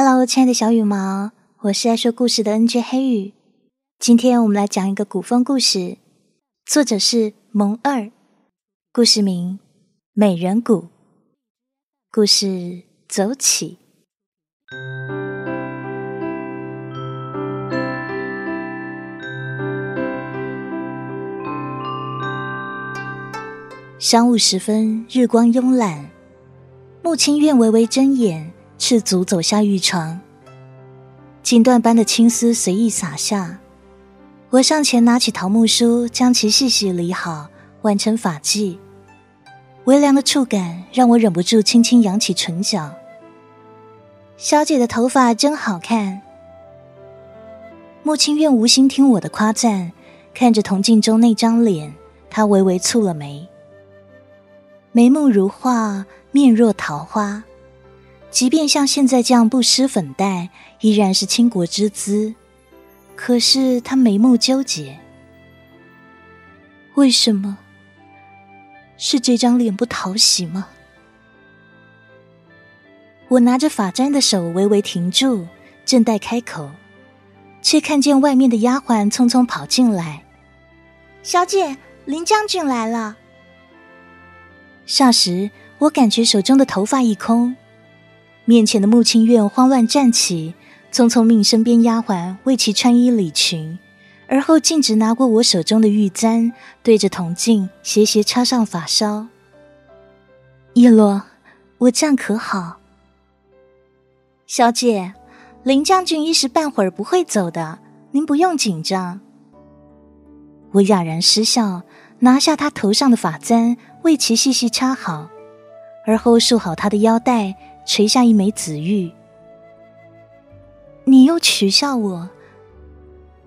Hello，亲爱的小羽毛，我是爱说故事的 NJ 黑羽。今天我们来讲一个古风故事，作者是蒙二，故事名《美人谷》。故事走起。晌午时分，日光慵懒，穆清苑微微睁眼，赤足走下浴床，锦缎般的青丝随意洒下。我上前拿起桃木梳，将其细细理好，挽成发髻。微凉的触感让我忍不住轻轻扬起唇角。小姐的头发真好看。穆清苑无心听我的夸赞，看着铜镜中那张脸，她微微蹙了眉。眉目如画，面若桃花，即便像现在这样不施粉黛，依然是倾国之姿。可是他眉目纠结，为什么？是这张脸不讨喜吗？我拿着发簪的手微微停住，正待开口，却看见外面的丫鬟匆匆跑进来：“小姐，林将军来了。”霎时，我感觉手中的头发一空，面前的穆清苑慌乱站起，匆匆命身边丫鬟为其穿衣理裙，而后径直拿过我手中的玉簪，对着铜镜斜斜插上发梢。叶落，我这样可好？小姐，林将军一时半会儿不会走的，您不用紧张。我哑然失笑，拿下他头上的发簪。为其细细插好，而后束好他的腰带，垂下一枚紫玉。你又取笑我？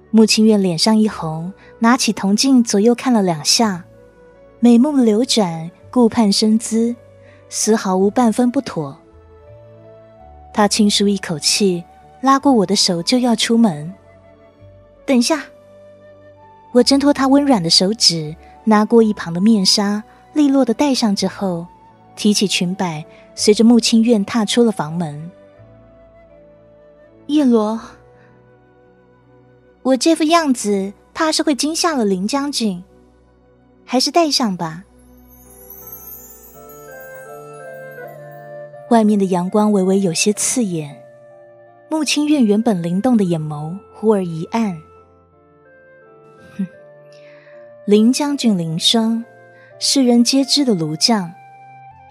穆清月脸上一红，拿起铜镜左右看了两下，美目流转，顾盼生姿，丝毫无半分不妥。他轻舒一口气，拉过我的手就要出门。等一下，我挣脱他温软的手指，拿过一旁的面纱。利落的戴上之后，提起裙摆，随着穆清苑踏出了房门。叶罗，我这副样子怕是会惊吓了林将军，还是戴上吧。外面的阳光微微有些刺眼，穆清苑原本灵动的眼眸忽而一暗。哼，林将军林霜。世人皆知的炉匠，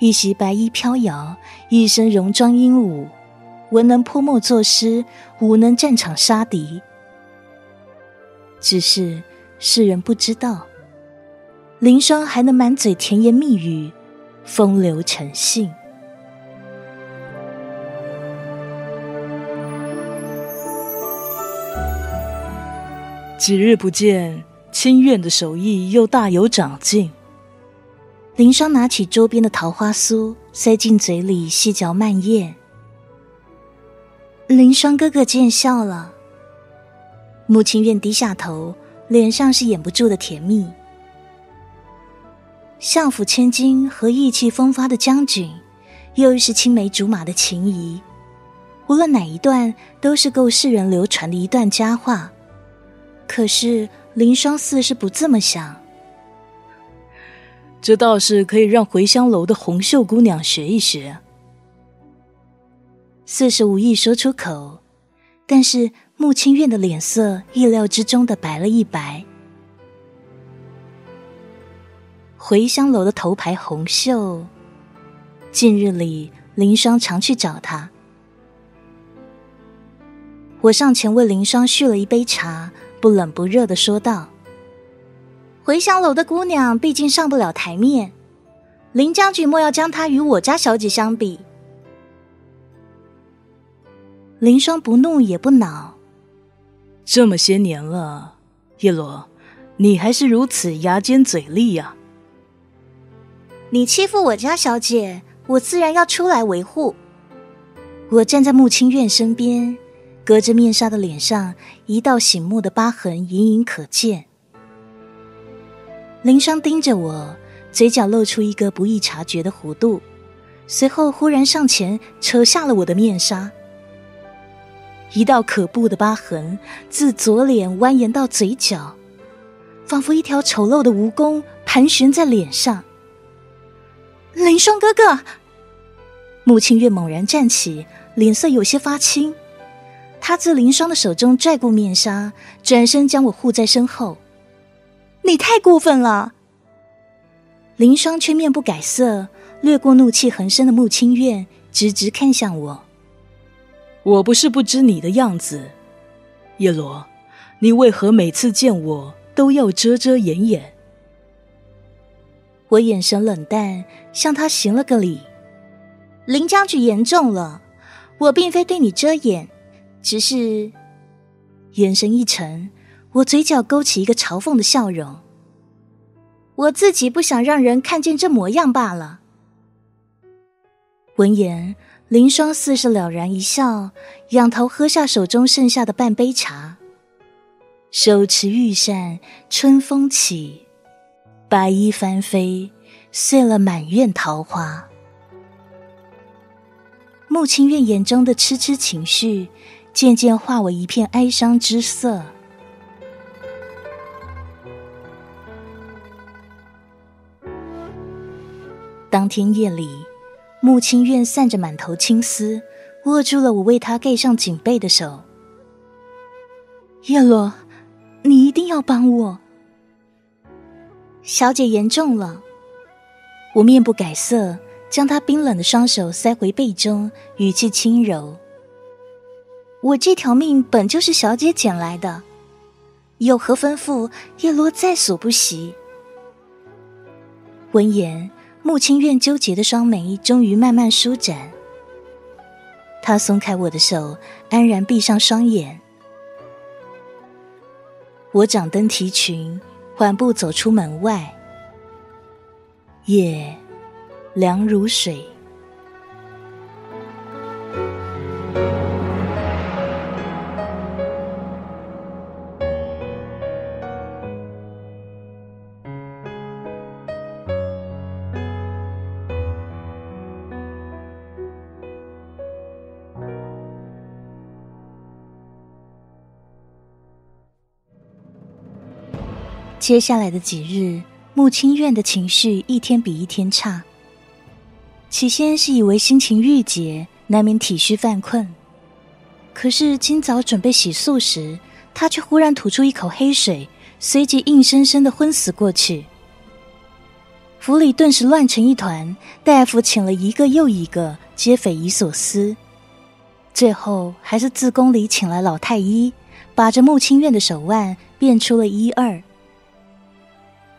一袭白衣飘摇，一身戎装英武，文能泼墨作诗，武能战场杀敌。只是世人不知道，林霜还能满嘴甜言蜜语，风流成性。几日不见，清苑的手艺又大有长进。林霜拿起桌边的桃花酥，塞进嘴里细嚼慢咽。林霜哥哥见笑了。穆清苑低下头，脸上是掩不住的甜蜜。相府千金和意气风发的将军，又是青梅竹马的情谊，无论哪一段，都是够世人流传的一段佳话。可是林霜似是不这么想。这倒是可以让回香楼的红袖姑娘学一学。似是无意说出口，但是穆清苑的脸色意料之中的白了一白。回香楼的头牌红袖，近日里林霜常去找他。我上前为林霜续了一杯茶，不冷不热的说道。回香楼的姑娘毕竟上不了台面，林将军莫要将她与我家小姐相比。林霜不怒也不恼，这么些年了，叶罗，你还是如此牙尖嘴利呀！你欺负我家小姐，我自然要出来维护。我站在穆清苑身边，隔着面纱的脸上，一道醒目的疤痕隐隐可见。林霜盯着我，嘴角露出一个不易察觉的弧度，随后忽然上前扯下了我的面纱。一道可怖的疤痕自左脸蜿蜒到嘴角，仿佛一条丑陋的蜈蚣盘旋在脸上。林双哥哥，穆清月猛然站起，脸色有些发青。他自林双的手中拽过面纱，转身将我护在身后。你太过分了！林霜却面不改色，掠过怒气横生的穆清月，直直看向我。我不是不知你的样子，叶罗，你为何每次见我都要遮遮掩掩？我眼神冷淡，向他行了个礼。林将军言重了，我并非对你遮掩，只是眼神一沉，我嘴角勾起一个嘲讽的笑容。我自己不想让人看见这模样罢了。闻言。林霜似是了然一笑，仰头喝下手中剩下的半杯茶。手持玉扇，春风起，白衣翻飞，碎了满院桃花。穆清月眼中的痴痴情绪，渐渐化为一片哀伤之色。当天夜里。穆清苑散着满头青丝，握住了我为他盖上锦被的手。叶罗，你一定要帮我。小姐言重了。我面不改色，将她冰冷的双手塞回被中，语气轻柔：“我这条命本就是小姐捡来的，有何吩咐，叶罗在所不惜。”闻言。穆清苑纠结的双眉终于慢慢舒展，他松开我的手，安然闭上双眼。我掌灯提裙，缓步走出门外。夜凉如水。接下来的几日，穆清苑的情绪一天比一天差。起先是以为心情郁结，难免体虚犯困，可是今早准备洗漱时，他却忽然吐出一口黑水，随即硬生生的昏死过去。府里顿时乱成一团，大夫请了一个又一个，皆匪夷所思。最后还是自宫里请来老太医，把着穆清苑的手腕，辨出了一二。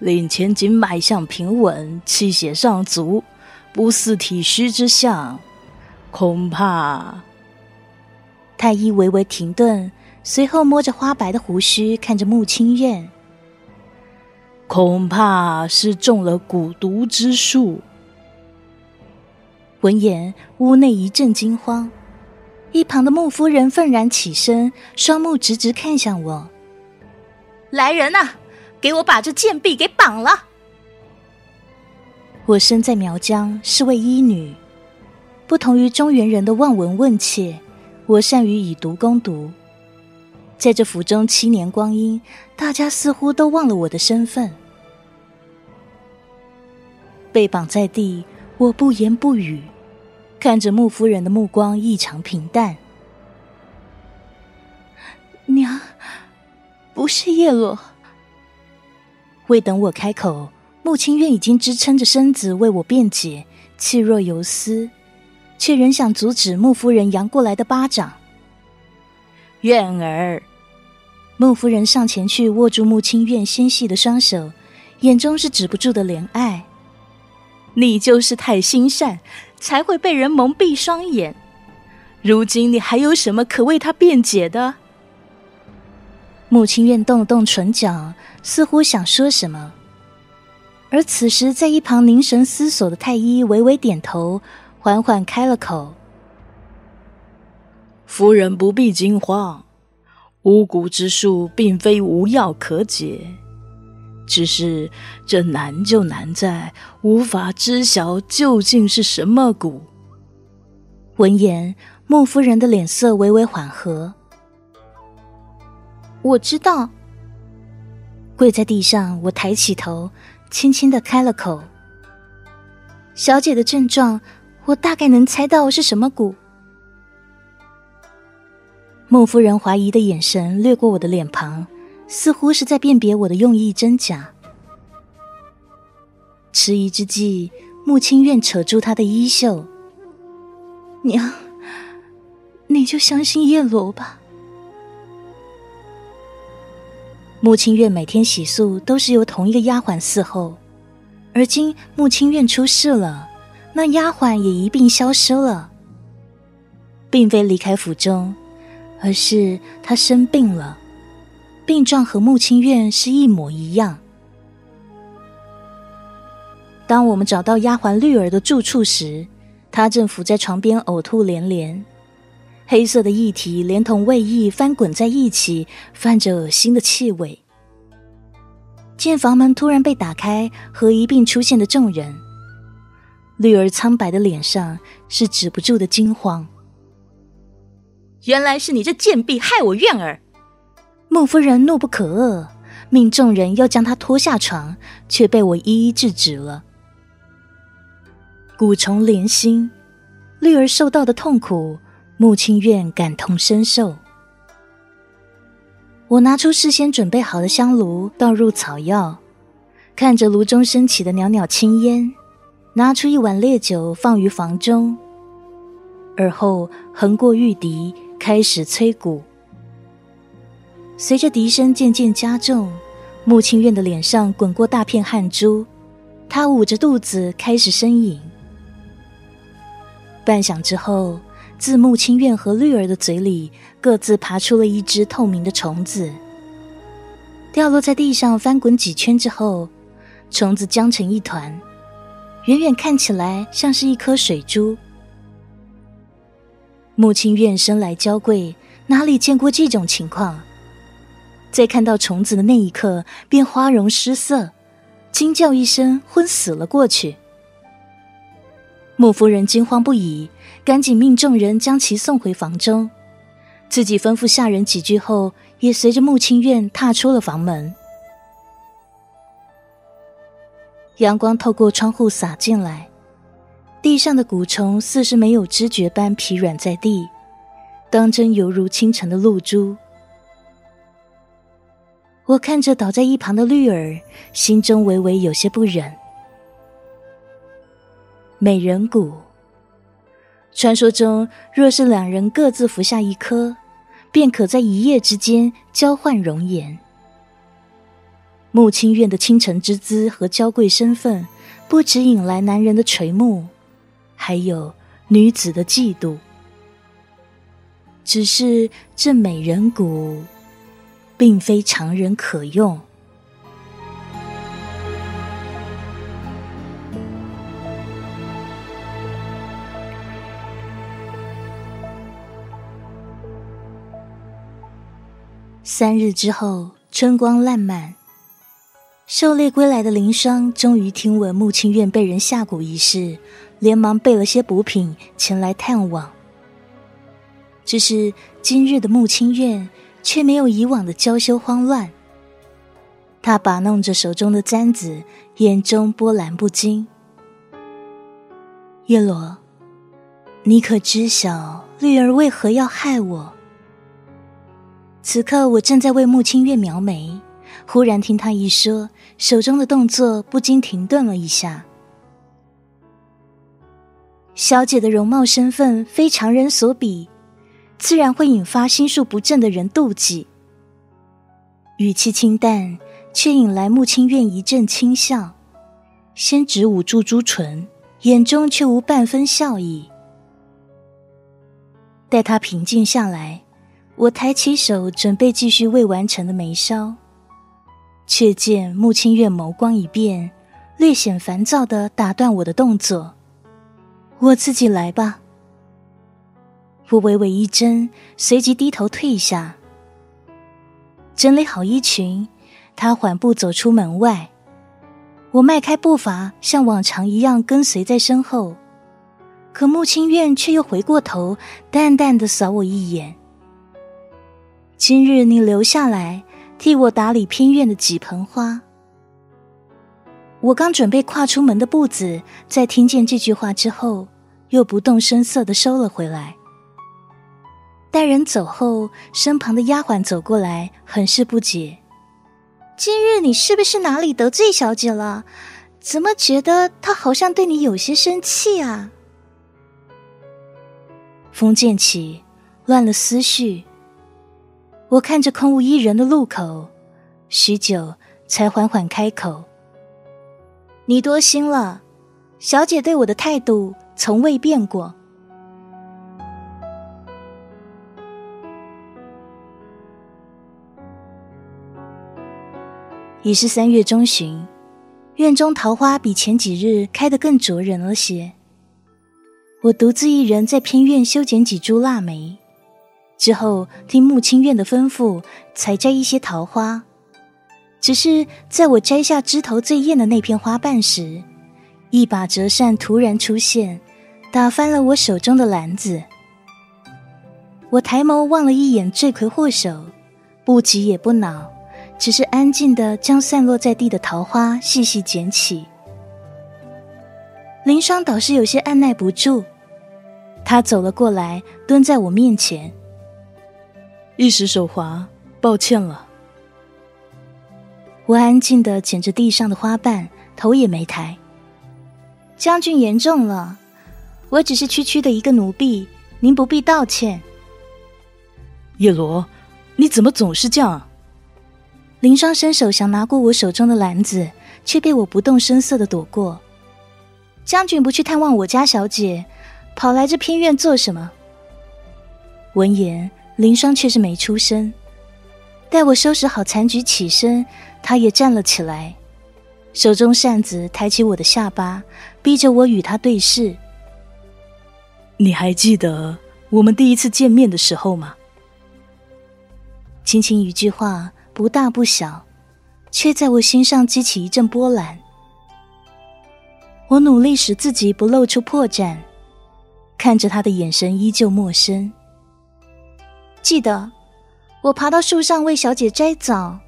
令千金脉象平稳，气血上足，不似体虚之象，恐怕……太医微微停顿，随后摸着花白的胡须，看着穆清苑，恐怕是中了蛊毒之术。闻言，屋内一阵惊慌，一旁的穆夫人愤然起身，双目直直看向我：“来人呐！”给我把这贱婢给绑了！我身在苗疆，是位医女，不同于中原人的望闻问切，我善于以毒攻毒。在这府中七年光阴，大家似乎都忘了我的身份。被绑在地，我不言不语，看着穆夫人的目光异常平淡。娘，不是叶落。未等我开口，穆清苑已经支撑着身子为我辩解，气若游丝，却仍想阻止穆夫人扬过来的巴掌。苑儿，穆夫人上前去握住穆清苑纤细的双手，眼中是止不住的怜爱。你就是太心善，才会被人蒙蔽双眼。如今你还有什么可为他辩解的？穆清苑动了动唇角。似乎想说什么，而此时在一旁凝神思索的太医微微点头，缓缓开了口：“夫人不必惊慌，巫蛊之术并非无药可解，只是这难就难在无法知晓究竟是什么蛊。”闻言，孟夫人的脸色微微缓和，我知道。跪在地上，我抬起头，轻轻的开了口：“小姐的症状，我大概能猜到是什么蛊。”穆夫人怀疑的眼神掠过我的脸庞，似乎是在辨别我的用意真假。迟疑之际，穆清苑扯住她的衣袖：“娘，你就相信叶罗吧。”穆清苑每天洗漱都是由同一个丫鬟伺候，而今穆清苑出事了，那丫鬟也一并消失了，并非离开府中。而是她生病了，病状和穆清苑是一模一样。当我们找到丫鬟绿儿的住处时，她正伏在床边呕吐连连，黑色的液体连同胃液翻滚在一起，泛着恶心的气味。见房门突然被打开，和一并出现的众人，绿儿苍白的脸上是止不住的惊慌。原来是你这贱婢害我怨儿！穆夫人怒不可遏，命众人要将她拖下床，却被我一一制止了。蛊虫连心，绿儿受到的痛苦，穆清苑感同身受。我拿出事先准备好的香炉，倒入草药，看着炉中升起的袅袅青烟，拿出一碗烈酒放于房中，而后横过玉笛。开始催鼓，随着笛声渐渐加重，穆清苑的脸上滚过大片汗珠，他捂着肚子开始呻吟。半晌之后，自穆清苑和绿儿的嘴里各自爬出了一只透明的虫子，掉落在地上，翻滚几圈之后，虫子僵成一团，远远看起来像是一颗水珠。穆清苑生来娇贵，哪里见过这种情况？在看到虫子的那一刻，便花容失色，惊叫一声，昏死了过去。穆夫人惊慌不已，赶紧命众人将其送回房中，自己吩咐下人几句后，也随着穆清苑踏出了房门。阳光透过窗户洒进来。地上的蛊虫似是没有知觉般疲软在地，当真犹如清晨的露珠。我看着倒在一旁的绿儿，心中微微有些不忍。美人蛊，传说中若是两人各自服下一颗，便可在一夜之间交换容颜。穆清苑的倾城之姿和娇贵身份，不止引来男人的垂目。还有女子的嫉妒，只是这美人蛊，并非常人可用。三日之后，春光烂漫，狩猎归来的林霜终于听闻穆清苑被人下蛊一事。连忙备了些补品前来探望，只是今日的穆清苑却没有以往的娇羞慌乱。他把弄着手中的簪子，眼中波澜不惊。叶罗，你可知晓绿儿为何要害我？此刻我正在为穆清月描眉，忽然听他一说，手中的动作不禁停顿了一下。小姐的容貌身份非常人所比，自然会引发心术不正的人妒忌。语气清淡，却引来穆清苑一阵轻笑，先只捂住朱唇，眼中却无半分笑意。待他平静下来，我抬起手准备继续未完成的眉梢，却见穆清月眸光一变，略显烦躁的打断我的动作。我自己来吧。我微微一怔，随即低头退下，整理好衣裙，他缓步走出门外。我迈开步伐，像往常一样跟随在身后。可穆清苑却又回过头，淡淡的扫我一眼。今日你留下来替我打理偏院的几盆花。我刚准备跨出门的步子，在听见这句话之后，又不动声色的收了回来。待人走后，身旁的丫鬟走过来，很是不解：“今日你是不是哪里得罪小姐了？怎么觉得她好像对你有些生气啊？”风渐起，乱了思绪。我看着空无一人的路口，许久才缓缓开口：“你多心了，小姐对我的态度从未变过。”已是三月中旬，院中桃花比前几日开得更灼人了些。我独自一人在偏院修剪几株腊梅。之后，听穆清院的吩咐，采摘一些桃花。只是在我摘下枝头最艳的那片花瓣时，一把折扇突然出现，打翻了我手中的篮子。我抬眸望了一眼罪魁祸首，不急也不恼，只是安静的将散落在地的桃花细细捡起。林霜倒是有些按耐不住，他走了过来，蹲在我面前。一时手滑，抱歉了。我安静的捡着地上的花瓣，头也没抬。将军言重了，我只是区区的一个奴婢，您不必道歉。叶罗，你怎么总是这样？林霜伸手想拿过我手中的篮子，却被我不动声色的躲过。将军不去探望我家小姐，跑来这偏院做什么？闻言。林霜却是没出声。待我收拾好残局，起身，他也站了起来，手中扇子抬起我的下巴，逼着我与他对视。你还记得我们第一次见面的时候吗？轻轻一句话，不大不小，却在我心上激起一阵波澜。我努力使自己不露出破绽，看着他的眼神依旧陌生。记得，我爬到树上为小姐摘枣，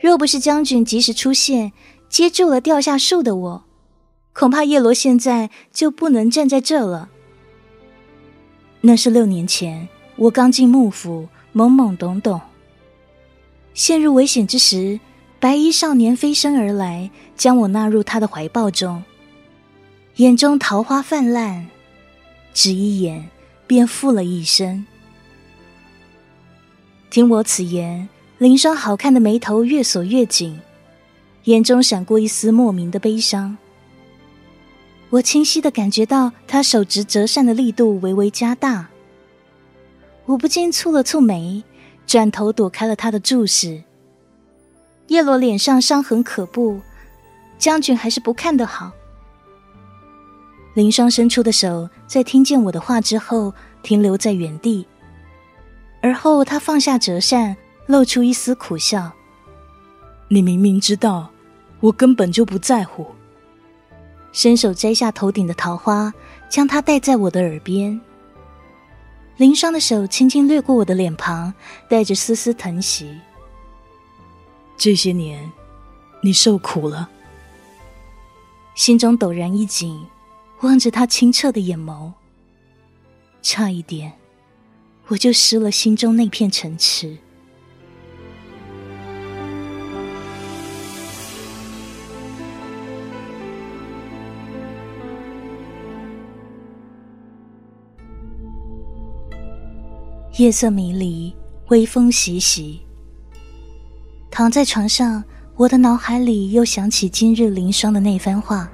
若不是将军及时出现，接住了掉下树的我，恐怕叶罗现在就不能站在这了。那是六年前，我刚进幕府，懵懵懂懂，陷入危险之时，白衣少年飞身而来，将我纳入他的怀抱中，眼中桃花泛滥，只一眼便负了一生。听我此言，林霜好看的眉头越锁越紧，眼中闪过一丝莫名的悲伤。我清晰的感觉到他手执折扇的力度微微加大，我不禁蹙了蹙眉，转头躲开了他的注视。叶罗脸上伤痕可怖，将军还是不看得好。林霜伸出的手，在听见我的话之后，停留在原地。而后，他放下折扇，露出一丝苦笑。你明明知道，我根本就不在乎。伸手摘下头顶的桃花，将它戴在我的耳边。林霜的手轻轻掠过我的脸庞，带着丝丝疼惜。这些年，你受苦了。心中陡然一紧，望着他清澈的眼眸，差一点。我就失了心中那片城池。夜色迷离，微风习习。躺在床上，我的脑海里又想起今日林霜的那番话：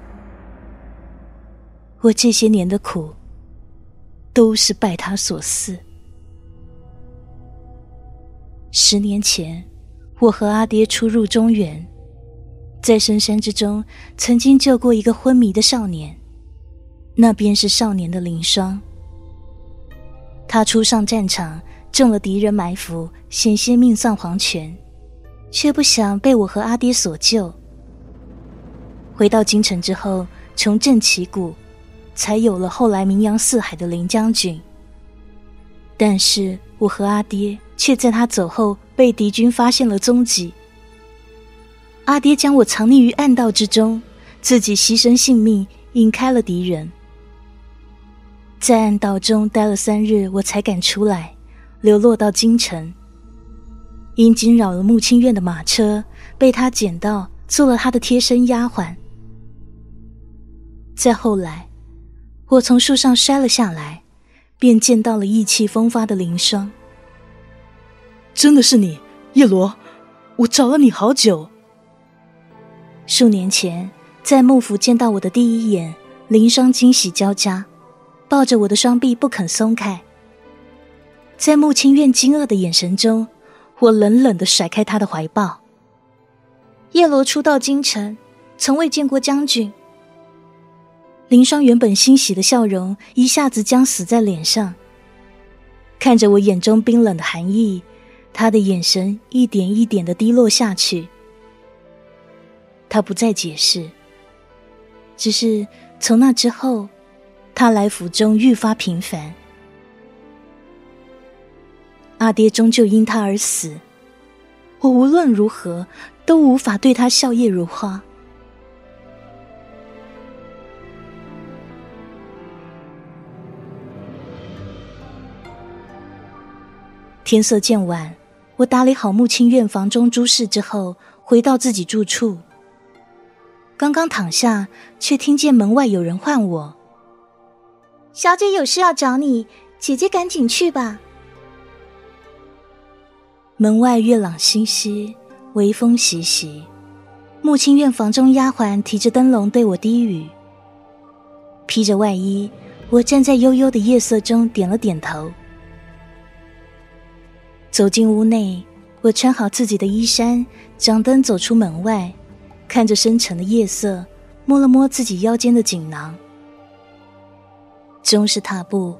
我这些年的苦，都是拜他所赐。十年前，我和阿爹出入中原，在深山之中，曾经救过一个昏迷的少年，那便是少年的林霜。他初上战场，中了敌人埋伏，险些命丧黄泉，却不想被我和阿爹所救。回到京城之后，重振旗鼓，才有了后来名扬四海的林将军。但是我和阿爹。却在他走后被敌军发现了踪迹。阿爹将我藏匿于暗道之中，自己牺牲性命引开了敌人。在暗道中待了三日，我才敢出来，流落到京城。因惊扰了穆清院的马车，被他捡到，做了他的贴身丫鬟。再后来，我从树上摔了下来，便见到了意气风发的林霜。真的是你，叶罗，我找了你好久。数年前在幕府见到我的第一眼，林霜惊喜交加，抱着我的双臂不肯松开。在穆清苑惊愕的眼神中。我冷冷的甩开他的怀抱。叶罗初到京城，从未见过将军。林霜原本欣喜的笑容一下子僵死在脸上，看着我眼中冰冷的寒意，他的眼神一点一点的低落下去。他不再解释，只是从那之后，他来府中愈发频繁。阿爹终究因他而死，我无论如何都无法对他笑靥如花。天色渐晚，我打理好木清院房中诸事之后，回到自己住处。刚刚躺下，却听见门外有人唤我：“小姐有事要找你，姐姐赶紧去吧。”门外月朗星稀，微风习习。木清院房中丫鬟提着灯笼对我低语。披着外衣，我站在幽幽的夜色中，点了点头。走进屋内，我穿好自己的衣衫，掌灯走出门外，看着深沉的夜色，摸了摸自己腰间的锦囊，终是踏步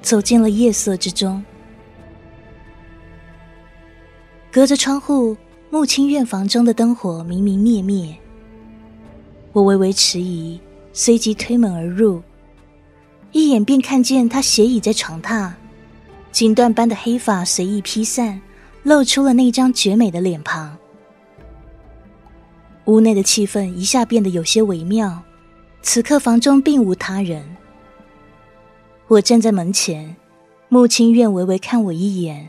走进了夜色之中。隔着窗户，木清院房中的灯火明明灭灭。我微微迟疑，随即推门而入，一眼便看见他斜倚在床榻，锦缎般的黑发随意披散，露出了那张绝美的脸庞。屋内的气氛一下变得有些微妙。此刻房中并无他人，我站在门前，穆清院微微看我一眼。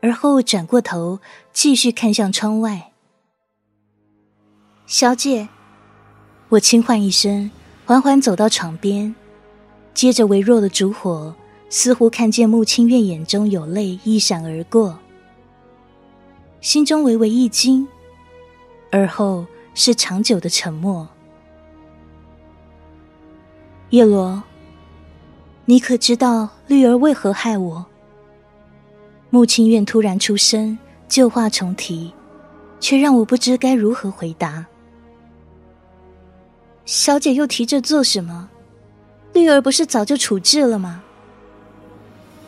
而后转过头，继续看向窗外。小姐，我轻唤一声，缓缓走到床边，接着微弱的烛火，似乎看见穆清月眼中有泪一闪而过，心中微微一惊，而后是长久的沉默。叶罗，你可知道绿儿为何害我？穆清苑突然出声，旧话重提，却让我不知该如何回答。小姐又提这做什么？绿儿不是早就处置了吗？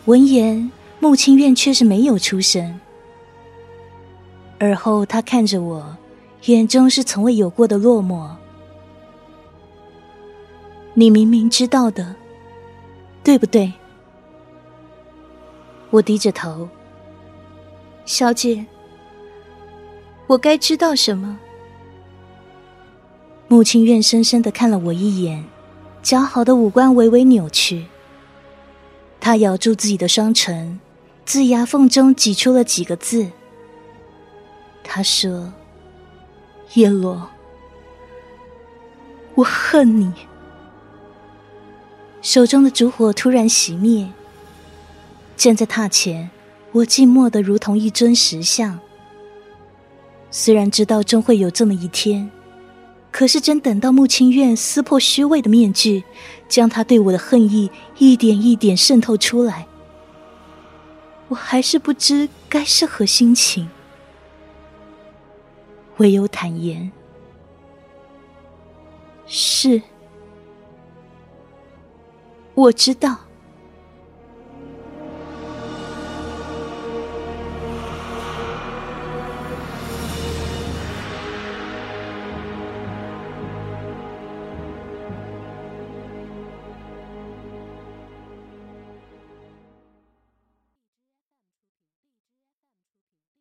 闻言，穆清苑却是没有出声。而后，他看着我，眼中是从未有过的落寞。你明明知道的，对不对？我低着头，小姐，我该知道什么？穆清苑深深的看了我一眼，姣好的五官微微扭曲。他咬住自己的双唇，自牙缝中挤出了几个字。他说：“叶落，我恨你。”手中的烛火突然熄灭。站在榻前，我静默的如同一尊石像。虽然知道终会有这么一天，可是真等到穆清苑撕破虚伪的面具，将他对我的恨意一点一点渗透出来，我还是不知该是何心情。唯有坦言：是，我知道。